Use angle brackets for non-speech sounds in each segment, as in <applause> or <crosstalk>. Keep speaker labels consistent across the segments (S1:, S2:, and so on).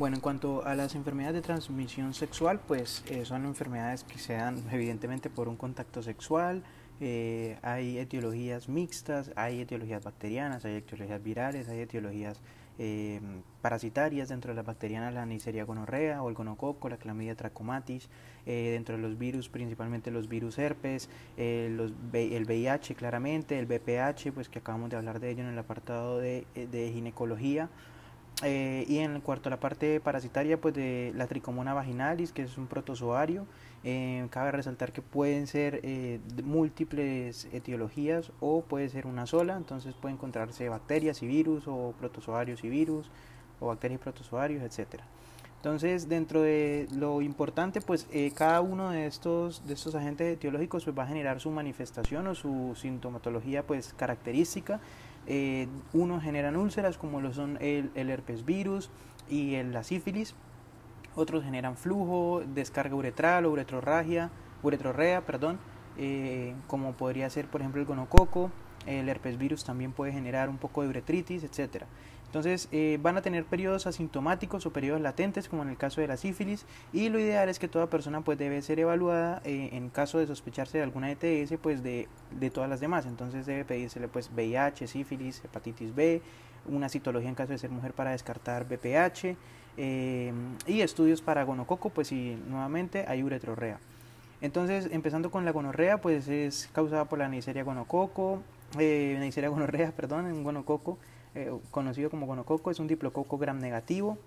S1: Bueno, en cuanto a las enfermedades de transmisión sexual, pues eh, son enfermedades que se dan evidentemente por un contacto sexual. Eh, hay etiologías mixtas, hay etiologías bacterianas, hay etiologías virales, hay etiologías eh, parasitarias dentro de las bacterianas, la Neisseria gonorrea o el gonococo, la clamidia trachomatis, dentro de los virus, principalmente los virus herpes, los, el VIH claramente, el BPH, pues que acabamos de hablar de ello en el apartado de, de ginecología. Eh, y en cuanto a la parte parasitaria, pues de la tricomona vaginalis, que es un protozoario, eh, cabe resaltar que pueden ser eh, múltiples etiologías o puede ser una sola, entonces puede encontrarse bacterias y virus o protozoarios y virus o bacterias y protozoarios, etcétera. Entonces, dentro de lo importante, pues cada uno de estos, de estos agentes etiológicos pues, va a generar su manifestación o su sintomatología pues, característica eh, unos generan úlceras como lo son el, herpes virus y el, la sífilis. Otros generan flujo, descarga uretral o uretrorragia, uretrorrea, perdón, eh, como podría ser por ejemplo el gonococo. El herpes virus también puede generar un poco de uretritis, etcétera. Entonces eh, van a tener periodos asintomáticos o periodos latentes como en el caso de la sífilis y lo ideal es que toda persona pues debe ser evaluada eh, en caso de sospecharse de alguna ETS pues de, de, todas las demás. Entonces debe pedírsele pues VIH, sífilis, hepatitis B, una citología en caso de ser mujer para descartar BPH eh, y estudios para gonococo pues si nuevamente hay uretrorrea. Entonces empezando con la gonorrea pues es causada por la Neisseria gonococo, Neisseria gonorrea <laughs> perdón, en gonococo eh, conocido como gonococo, es un diplococo gram negativo,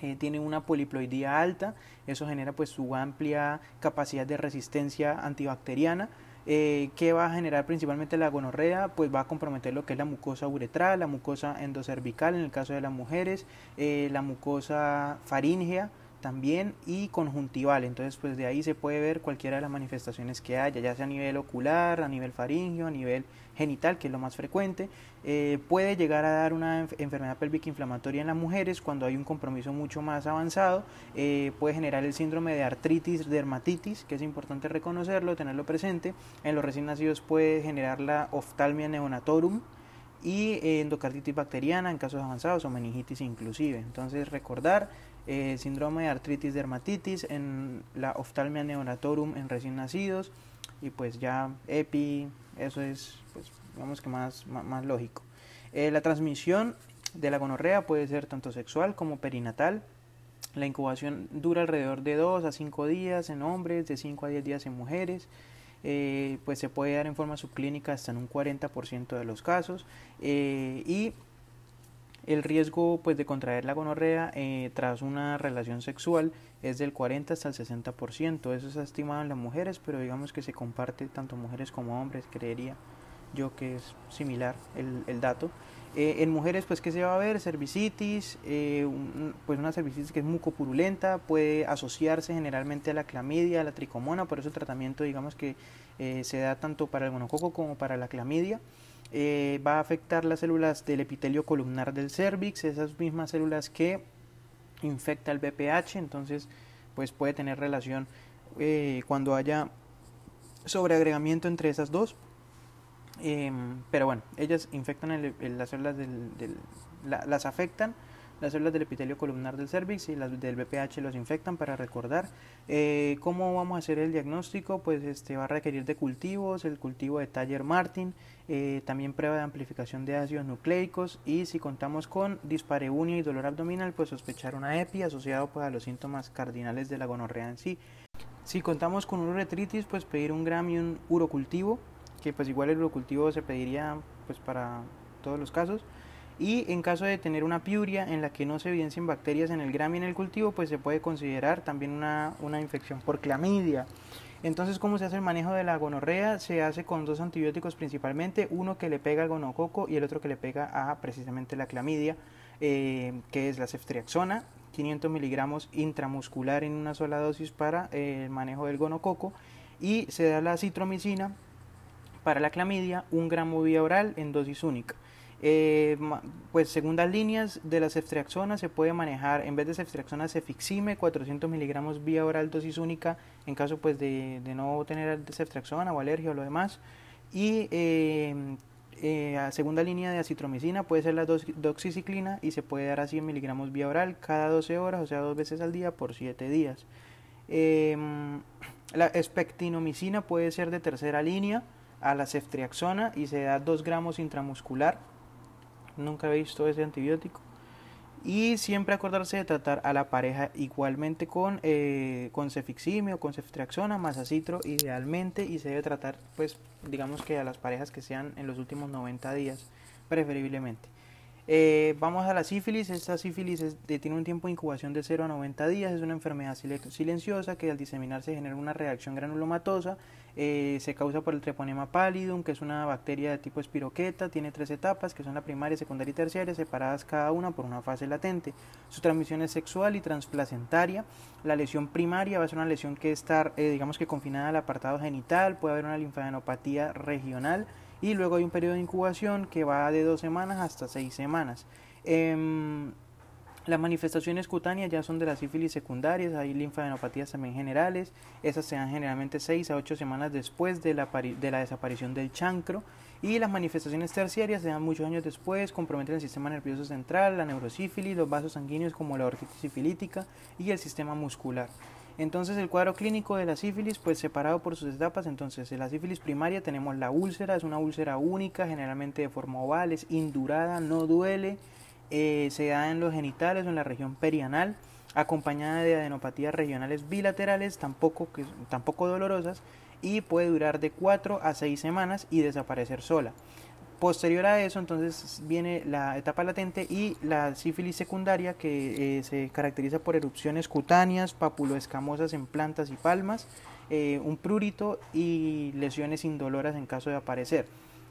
S1: eh, tiene una poliploidía alta, eso genera pues su amplia capacidad de resistencia antibacteriana, eh, que va a generar principalmente la gonorrea, pues va a comprometer lo que es la mucosa uretral, la mucosa endocervical en el caso de las mujeres, la mucosa faríngea, también y conjuntival. Entonces, pues de ahí se puede ver cualquiera de las manifestaciones que haya, ya sea a nivel ocular, a nivel faringio, a nivel genital, que es lo más frecuente. Eh, puede llegar a dar una enfermedad pélvica inflamatoria en las mujeres cuando hay un compromiso mucho más avanzado. Eh, puede generar el síndrome de artritis, dermatitis, que es importante reconocerlo, tenerlo presente. En los recién nacidos puede generar la oftalmia neonatorum, y endocarditis bacteriana en casos avanzados o meningitis inclusive. Entonces recordar eh, síndrome de artritis dermatitis, en la oftalmia neonatorum en recién nacidos y pues ya EPI, eso es pues digamos que más, más, lógico. Eh, la transmisión de la gonorrea puede ser tanto sexual como perinatal. La incubación dura alrededor de 2 a 5 días en hombres, de 5 a 10 días en mujeres. Eh, pues se puede dar en forma subclínica hasta en un 40% de los casos y el riesgo pues, de contraer la gonorrea eh, tras una relación sexual es del 40 hasta el 60%. Eso es estimado en las mujeres, pero digamos que se comparte tanto mujeres como hombres, creería yo que es similar el, dato. Eh, en mujeres, pues, ¿qué se va a ver? Cervicitis, eh, pues una cervicitis que es mucopurulenta, puede asociarse generalmente a la clamidia, a la tricomona, por eso el tratamiento, digamos que se da tanto para el monococo como para la clamidia. Eh, va a afectar las células del epitelio columnar del cervix, esas mismas células que infecta el BPH, entonces pues puede tener relación eh, cuando haya sobreagregamiento entre esas dos. Em, pero bueno, ellas infectan las células del, las afectan las células del epitelio columnar del cervix y las del BPH los infectan para recordar. Eh, ¿Cómo vamos a hacer el diagnóstico? Pues este va a requerir de cultivos, el cultivo de Taller Martin, eh, también prueba de amplificación de ácidos nucleicos y si contamos con dispareunia y dolor abdominal, pues sospechar una EPI asociado pues, a los síntomas cardinales de la gonorrea en sí. Si contamos con uretritis, pues pedir un gram y un urocultivo, que pues igual el urocultivo se pediría pues para todos los casos y en caso de tener una piuria en la que no se evidencien bacterias en el gram y en el cultivo, pues se puede considerar también una, una infección por clamidia. Entonces, ¿cómo se hace el manejo de la gonorrea? Se hace con dos antibióticos principalmente, uno que le pega al gonococo y el otro que le pega a precisamente la clamidia, eh, que es la ceftriaxona, 500 miligramos intramuscular en una sola dosis para eh, el manejo del gonococo y se da la citromicina para la clamidia, un gramo vía oral en dosis única. Eh, pues segundas líneas de la ceftriaxona se puede manejar, en vez de ceftriaxona, cefixime, 400 miligramos vía oral dosis única, en caso pues de, no tener ceftriaxona o alergia o lo demás. Y eh, eh, segunda línea de acitromicina puede ser la doxiciclina y se puede dar a 100 miligramos vía oral cada 12 horas, o sea, dos veces al día por 7 días. Em, la espectinomicina puede ser de tercera línea a la ceftriaxona y se da 2 gramos intramuscular. Nunca he visto ese antibiótico. Y siempre acordarse de tratar a la pareja igualmente con, eh, con cefiximio, con ceftriaxona, más acitro idealmente y se debe tratar pues digamos que a las parejas que sean en los últimos 90 días preferiblemente. Eh, vamos a la sífilis. Esta sífilis tiene un tiempo de incubación de 0 a 90 días. Es una enfermedad silenciosa que al diseminarse genera una reacción granulomatosa. Eh, se causa por el treponema pallidum, que es una bacteria de tipo espiroqueta. Tiene tres etapas, que son la primaria, secundaria y terciaria, separadas cada una por una fase latente. Su transmisión es sexual y transplacentaria. La lesión primaria va a ser una lesión que está, digamos que confinada al apartado genital. Puede haber una linfadenopatía regional y luego hay un periodo de incubación que va de dos semanas hasta seis semanas. Em, las manifestaciones cutáneas ya son de las sífilis secundarias, hay linfadenopatías también generales, esas se dan generalmente 6 a 8 semanas después de la, de la desaparición del chancro y las manifestaciones terciarias se dan muchos años después, comprometen el sistema nervioso central, la neurosífilis, los vasos sanguíneos como la orquitis sifilítica y el sistema muscular. Entonces el cuadro clínico de la sífilis, pues separado por sus etapas, entonces en la sífilis primaria tenemos la úlcera, es una úlcera única, generalmente de forma oval, es indurada, no duele, eh, se da en los genitales o en la región perianal, acompañada de adenopatías regionales bilaterales, tampoco, que, tampoco dolorosas, y puede durar de 4 a 6 semanas y desaparecer sola. Posterior a eso, entonces viene la etapa latente y la sífilis secundaria que eh, se caracteriza por erupciones cutáneas, papuloescamosas en plantas y palmas, eh, un prurito y lesiones indoloras en caso de aparecer.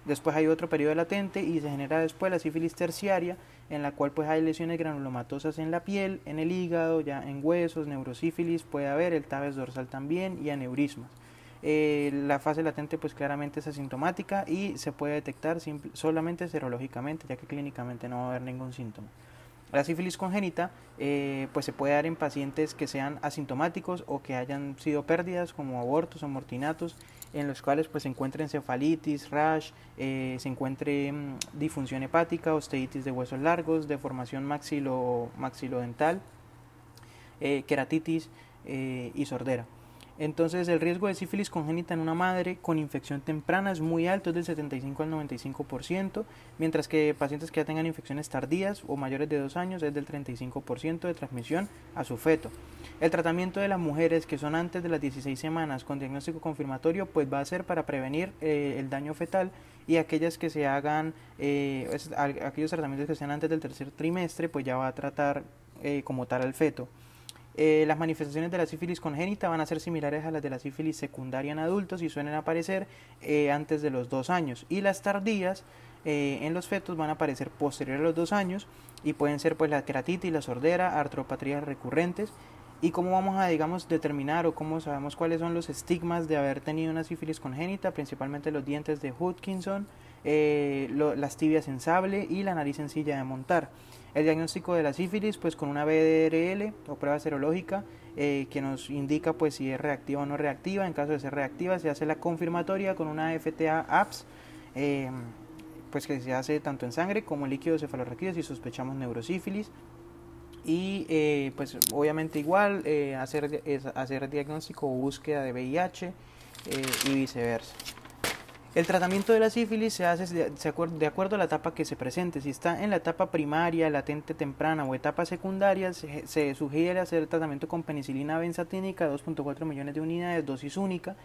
S1: Después hay otro periodo latente y se genera después la sífilis terciaria, en la cual pues hay lesiones granulomatosas en la piel, en el hígado, ya en huesos, neurosífilis puede haber, el tabes dorsal también y aneurismas. Eh, la fase latente pues claramente es asintomática y se puede detectar solamente serológicamente ya que clínicamente no va a haber ningún síntoma. La sífilis congénita eh, pues se puede dar en pacientes que sean asintomáticos o que hayan sido pérdidas como abortos o mortinatos en los cuales pues se encuentre encefalitis, rash, eh, se encuentre mm, disfunción hepática, osteitis de huesos largos, deformación maxilo, maxilodental, queratitis y sordera. Entonces el riesgo de sífilis congénita en una madre con infección temprana es muy alto, es del 75 al 95%, mientras que pacientes que ya tengan infecciones tardías o mayores de 2 años es del 35% de transmisión a su feto. El tratamiento de las mujeres que son antes de las 16 semanas con diagnóstico confirmatorio pues va a ser para prevenir eh, el daño fetal y aquellas que se hagan, eh, aquellos tratamientos que sean antes del tercer trimestre pues ya va a tratar eh, como tal al feto. Eh, las manifestaciones de la sífilis congénita van a ser similares a las de la sífilis secundaria en adultos y suelen aparecer eh, antes de los dos años. Y las tardías eh, en los fetos van a aparecer posterior a los dos años y pueden ser pues la queratitis, la sordera, artropatrías recurrentes. ¿Y cómo vamos a, digamos, determinar o cómo sabemos cuáles son los estigmas de haber tenido una sífilis congénita? Principalmente los dientes de Hodgkinson, las tibias en sable y la nariz sencilla de montar. El diagnóstico de la sífilis, pues con una BDRL o prueba serológica eh, que nos indica pues si es reactiva o no reactiva. En caso de ser reactiva, se hace la confirmatoria con una FTA APS, eh, pues que se hace tanto en sangre como en líquidos cefalorraquídeos si sospechamos neurosífilis. Y eh, pues obviamente igual hacer, hacer diagnóstico o búsqueda de VIH y viceversa. El tratamiento de la sífilis se hace de acuerdo a la etapa que se presente. Si está en la etapa primaria, latente temprana o etapa secundaria, se, sugiere hacer tratamiento con penicilina benzatínica, 2.4 millones de unidades, dosis única.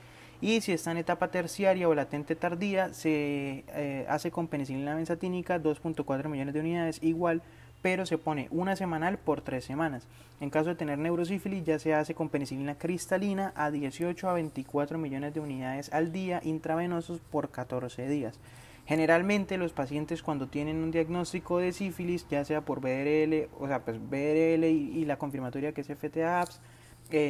S1: Y si está en etapa terciaria o latente tardía, se eh, hace con penicilina benzatínica, 2.4 millones de unidades, igual pero se pone una semanal por tres semanas. En caso de tener neurosífilis ya se hace con penicilina cristalina a 18 a 24 millones de unidades al día intravenosos por 14 días. Generalmente los pacientes cuando tienen un diagnóstico de sífilis, ya sea por BRL, o sea, pues BRL y, la confirmatoria que es FTA-APS,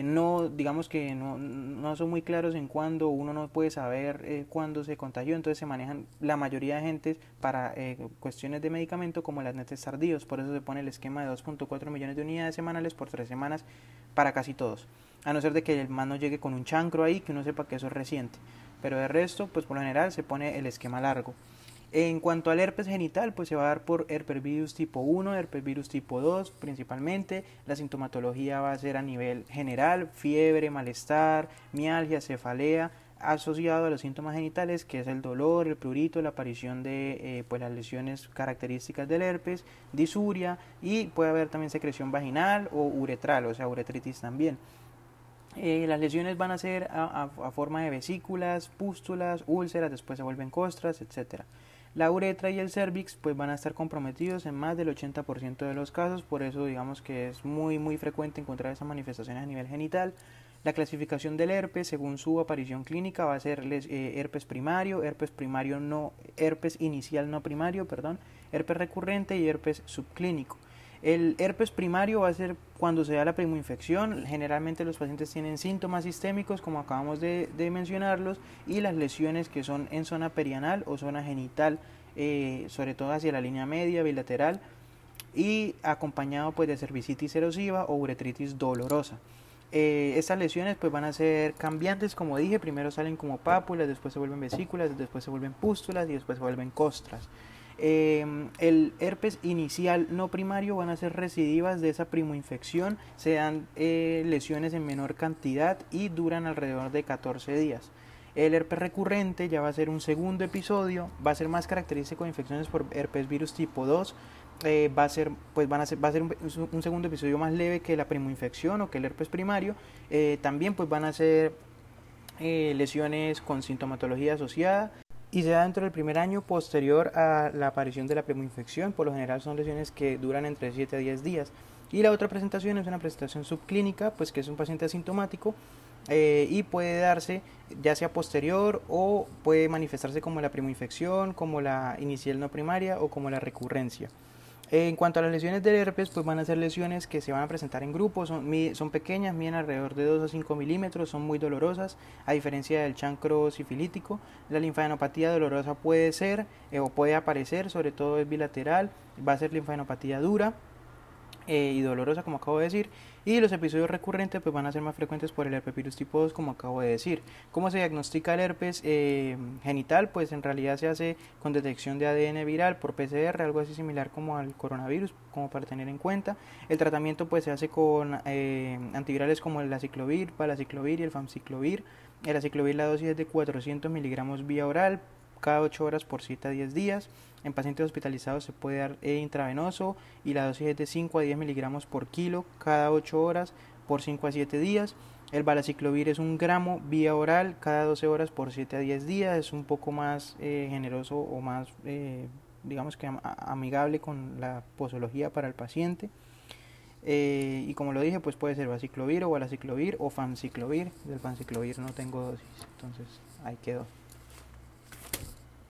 S1: no, digamos que no, no, son muy claros en cuándo uno no puede saber eh, cuándo se contagió, entonces se manejan la mayoría de gente para eh, cuestiones de medicamento como las netes tardíos, por eso se pone el esquema de 2.4 millones de unidades semanales por tres semanas para casi todos, a no ser de que el man no llegue con un chancro ahí, que uno sepa que eso es reciente, pero de resto, pues por lo general se pone el esquema largo. En cuanto al herpes genital, pues se va a dar por herpesvirus tipo 1, herpesvirus tipo 2 principalmente. La sintomatología va a ser a nivel general, fiebre, malestar, mialgia, cefalea, asociado a los síntomas genitales, que es el dolor, el prurito, la aparición de eh, pues las lesiones características del herpes, disuria y puede haber también secreción vaginal o uretral, o sea, uretritis también. Eh, las lesiones van a ser a, a, forma de vesículas, pústulas, úlceras, después se vuelven costras, etcétera. La uretra y el cervix pues van a estar comprometidos en más del 80% de los casos, por eso digamos que es muy muy frecuente encontrar esas manifestaciones a nivel genital. La clasificación del herpes según su aparición clínica va a ser eh, herpes primario, herpes primario no, herpes inicial no primario, perdón, herpes recurrente y herpes subclínico. El herpes primario va a ser cuando se da la primoinfección. Generalmente los pacientes tienen síntomas sistémicos, como acabamos de, mencionarlos, y las lesiones que son en zona perianal o zona genital, eh, sobre todo hacia la línea media, bilateral, y acompañado pues de cervicitis erosiva o uretritis dolorosa. Eh, estas lesiones pues van a ser cambiantes, como dije, primero salen como pápulas, después se vuelven vesículas, después se vuelven pústulas y después se vuelven costras. Em, el herpes inicial no primario van a ser recidivas de esa primoinfección, se dan eh, lesiones en menor cantidad y duran alrededor de 14 días. El herpes recurrente ya va a ser un segundo episodio, va a ser más característico de infecciones por herpes virus tipo 2, eh, va a ser, pues van a ser, va a ser un, segundo episodio más leve que la primoinfección o que el herpes primario. Eh, también pues van a ser lesiones con sintomatología asociada y se da dentro del primer año posterior a la aparición de la primoinfección. Por lo general son lesiones que duran entre 7 a 10 días. Y la otra presentación es una presentación subclínica, pues que es un paciente asintomático eh, y puede darse ya sea posterior o puede manifestarse como la primoinfección, como la inicial no primaria o como la recurrencia. En cuanto a las lesiones del herpes, pues van a ser lesiones que se van a presentar en grupos, son, pequeñas, miden alrededor de 2 a 5 milímetros, son muy dolorosas, a diferencia del chancro sifilítico. La linfadenopatía dolorosa puede ser eh, o puede aparecer, sobre todo es bilateral, va a ser linfadenopatía dura, eh, y dolorosa, como acabo de decir. Y los episodios recurrentes pues, van a ser más frecuentes por el herpes tipo 2, como acabo de decir. ¿Cómo se diagnostica el herpes eh, genital? Pues en realidad se hace con detección de ADN viral por PCR, algo así similar como al coronavirus, como para tener en cuenta. El tratamiento pues se hace con eh, antivirales como el aciclovir, palaciclovir y el famciclovir. El aciclovir la dosis es de 400 miligramos vía oral cada 8 horas por 7 a 10 días. En pacientes hospitalizados se puede dar intravenoso y la dosis es de 5 a 10 miligramos por kilo cada 8 horas por 5 a 7 días. El balaciclovir es un gramo vía oral cada 12 horas por 7 a 10 días. Es un poco más eh, generoso o más, eh, digamos que amigable con la posología para el paciente. Eh, y como lo dije, pues puede ser baciclovir o balaciclovir o fanciclovir. Del fanciclovir no tengo dosis, entonces ahí quedó.